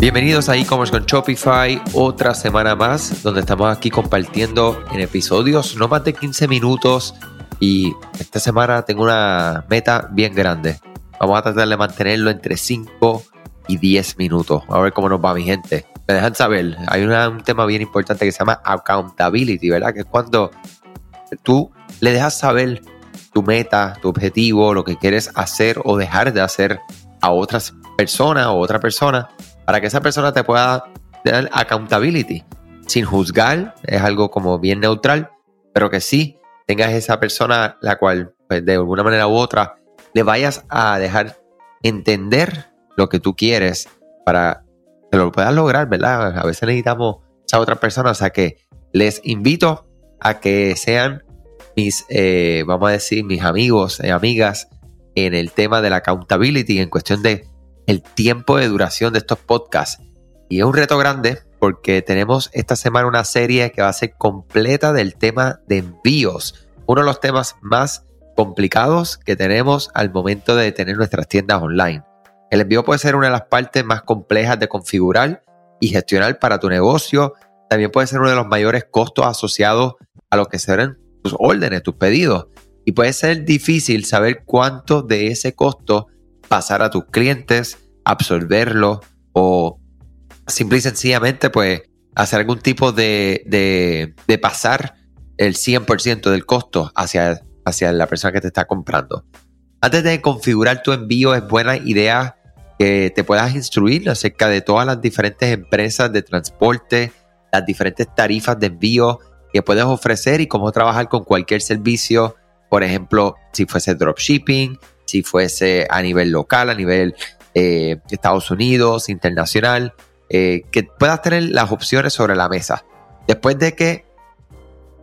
Bienvenidos a e-commerce con Shopify, otra semana más donde estamos aquí compartiendo en episodios no más de 15 minutos y esta semana tengo una meta bien grande. Vamos a tratar de mantenerlo entre 5 y 10 minutos. A ver cómo nos va mi gente. Me dejan saber, hay un tema bien importante que se llama accountability, ¿verdad? Que es cuando tú le dejas saber tu meta, tu objetivo, lo que quieres hacer o dejar de hacer a otras personas o otra persona para que esa persona te pueda dar accountability sin juzgar, es algo como bien neutral, pero que sí tengas esa persona la cual pues, de alguna manera u otra le vayas a dejar entender lo que tú quieres para que lo puedas lograr, ¿verdad? A veces necesitamos a otra persona, o sea que les invito a que sean mis, eh, vamos a decir, mis amigos y amigas en el tema de la accountability en cuestión de el tiempo de duración de estos podcasts. Y es un reto grande porque tenemos esta semana una serie que va a ser completa del tema de envíos, uno de los temas más complicados que tenemos al momento de tener nuestras tiendas online. El envío puede ser una de las partes más complejas de configurar y gestionar para tu negocio. También puede ser uno de los mayores costos asociados a lo que serán tus órdenes, tus pedidos. Y puede ser difícil saber cuánto de ese costo pasar a tus clientes, absorberlo o simple y sencillamente pues hacer algún tipo de, de, pasar el 100% del costo hacia, hacia la persona que te está comprando. Antes de configurar tu envío es buena idea que te puedas instruir acerca de todas las diferentes empresas de transporte, las diferentes tarifas de envío que puedes ofrecer y cómo trabajar con cualquier servicio, por ejemplo, si fuese dropshipping, si fuese a nivel local, a nivel eh, Estados Unidos, internacional, eh, que puedas tener las opciones sobre la mesa. Después de que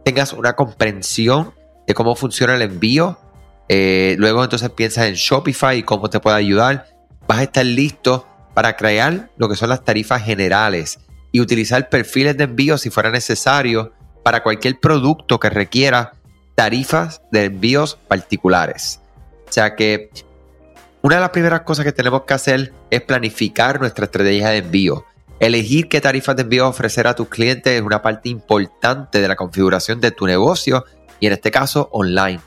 tengas una comprensión de cómo funciona el envío, eh, luego entonces piensas en Shopify y cómo te puede ayudar, vas a estar listo para crear lo que son las tarifas generales y utilizar perfiles de envío si fuera necesario para cualquier producto que requiera tarifas de envíos particulares. O sea que una de las primeras cosas que tenemos que hacer es planificar nuestra estrategia de envío. Elegir qué tarifas de envío ofrecer a tus clientes es una parte importante de la configuración de tu negocio y en este caso online.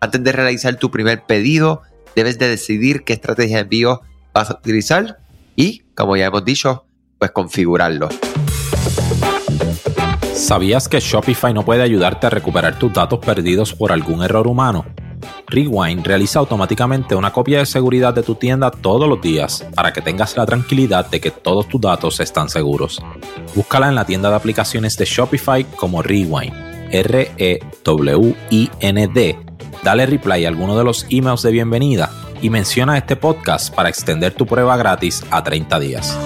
Antes de realizar tu primer pedido, debes de decidir qué estrategia de envío vas a utilizar y, como ya hemos dicho, pues configurarlo. ¿Sabías que Shopify no puede ayudarte a recuperar tus datos perdidos por algún error humano? Rewind realiza automáticamente una copia de seguridad de tu tienda todos los días para que tengas la tranquilidad de que todos tus datos están seguros. Búscala en la tienda de aplicaciones de Shopify como Rewind, R-E-W-I-N-D. Dale reply a alguno de los emails de bienvenida y menciona este podcast para extender tu prueba gratis a 30 días.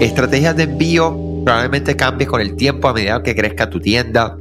Estrategias de envío probablemente cambies con el tiempo a medida que crezca tu tienda.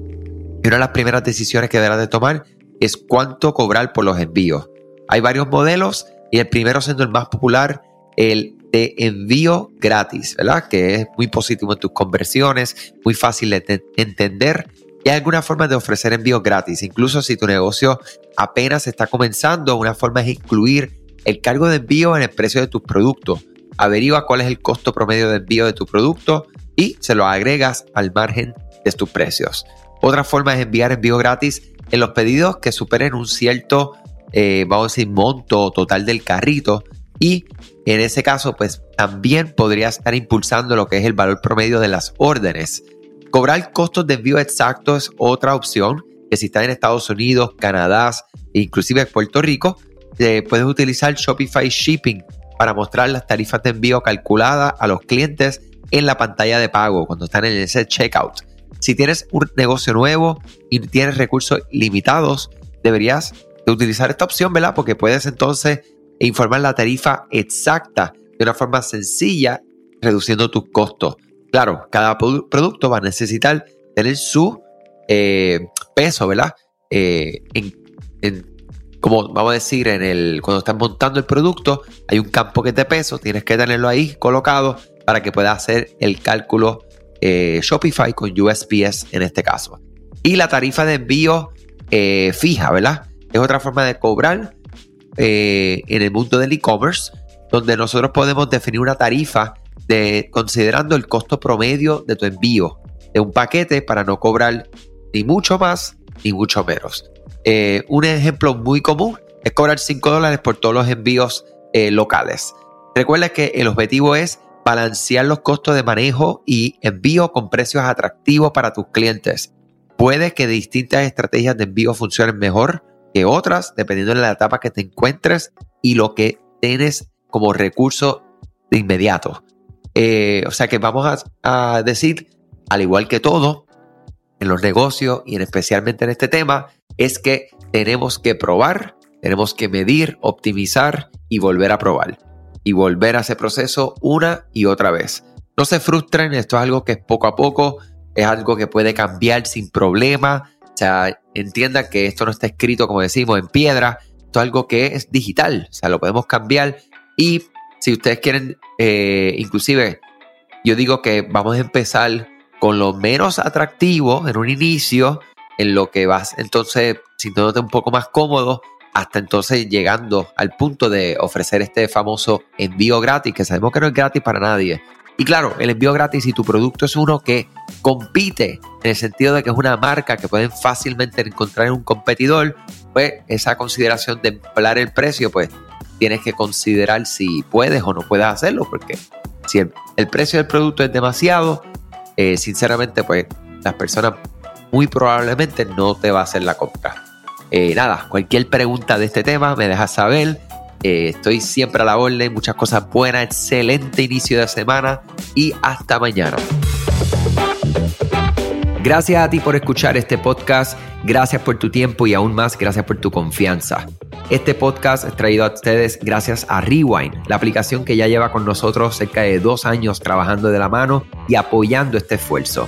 Y una de las primeras decisiones que deberás de tomar es cuánto cobrar por los envíos. Hay varios modelos y el primero siendo el más popular, el de envío gratis, ¿verdad? Que es muy positivo en tus conversiones, muy fácil de entender y hay alguna forma de ofrecer envíos gratis. Incluso si tu negocio apenas está comenzando, una forma es incluir el cargo de envío en el precio de tus productos. Averigua cuál es el costo promedio de envío de tu producto y se lo agregas al margen de tus precios. Otra forma es enviar envío gratis en los pedidos que superen un cierto, eh, vamos a decir, monto total del carrito y en ese caso pues también podría estar impulsando lo que es el valor promedio de las órdenes. Cobrar costos de envío exacto es otra opción que si estás en Estados Unidos, Canadá inclusive Puerto Rico, puedes utilizar Shopify Shipping para mostrar las tarifas de envío calculadas a los clientes en la pantalla de pago cuando están en ese checkout. Si tienes un negocio nuevo y tienes recursos limitados, deberías de utilizar esta opción, ¿verdad? Porque puedes entonces informar la tarifa exacta de una forma sencilla, reduciendo tus costos. Claro, cada producto va a necesitar tener su eh, peso, ¿verdad? Eh, como vamos a decir, en el, cuando estás montando el producto, hay un campo que es de peso, tienes que tenerlo ahí colocado para que pueda hacer el cálculo eh, Shopify con USPS en este caso. Y la tarifa de envío eh, fija, ¿verdad? Es otra forma de cobrar eh, en el mundo del e-commerce, donde nosotros podemos definir una tarifa de considerando el costo promedio de tu envío de un paquete para no cobrar ni mucho más ni mucho menos. Un ejemplo muy común es cobrar 5 dólares por todos los envíos locales. Recuerda que el objetivo es balancear los costos de manejo y envío con precios atractivos para tus clientes. Puede que distintas estrategias de envío funcionen mejor que otras, dependiendo de la etapa que te encuentres y lo que tienes como recurso de inmediato. Eh, o sea que vamos a, decir, al igual que todo, en los negocios y en especialmente en este tema, es que tenemos que probar, tenemos que medir, optimizar y volver a probar. Y volver a ese proceso una y otra vez. No se frustren, esto es algo que es poco a poco, es algo que puede cambiar sin problema. O sea, entiendan que esto no está escrito, como decimos, en piedra. Esto es algo que es digital. O sea, lo podemos cambiar. Y si ustedes quieren, eh, inclusive, yo digo que vamos a empezar con lo menos atractivo en un inicio, en lo que vas entonces sintiéndote un poco más cómodo, hasta entonces llegando al punto de ofrecer este famoso envío gratis, que sabemos que no es gratis para nadie, y claro, el envío gratis si tu producto es uno que compite en el sentido de que es una marca que pueden fácilmente encontrar en un competidor, pues esa consideración de emplear el precio, pues tienes que considerar si puedes o no puedes hacerlo, porque si el, precio del producto es demasiado, eh, sinceramente, pues las personas muy probablemente no te va a hacer la compra. Eh, nada, cualquier pregunta de este tema me dejas saber. Eh, estoy siempre a la orden, muchas cosas buenas, excelente inicio de semana y hasta mañana. Gracias a ti por escuchar este podcast, gracias por tu tiempo y aún más gracias por tu confianza. Este podcast es traído a ustedes gracias a Rewind, la aplicación que ya lleva con nosotros cerca de dos años trabajando de la mano y apoyando este esfuerzo.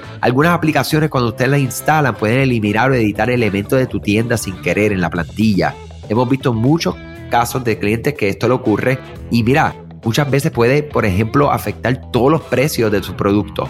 Algunas aplicaciones cuando ustedes las instalan pueden eliminar o editar elementos de tu tienda sin querer en la plantilla Hemos visto muchos casos de clientes que esto le ocurre y mira, muchas veces puede, por ejemplo, afectar todos los precios de su producto.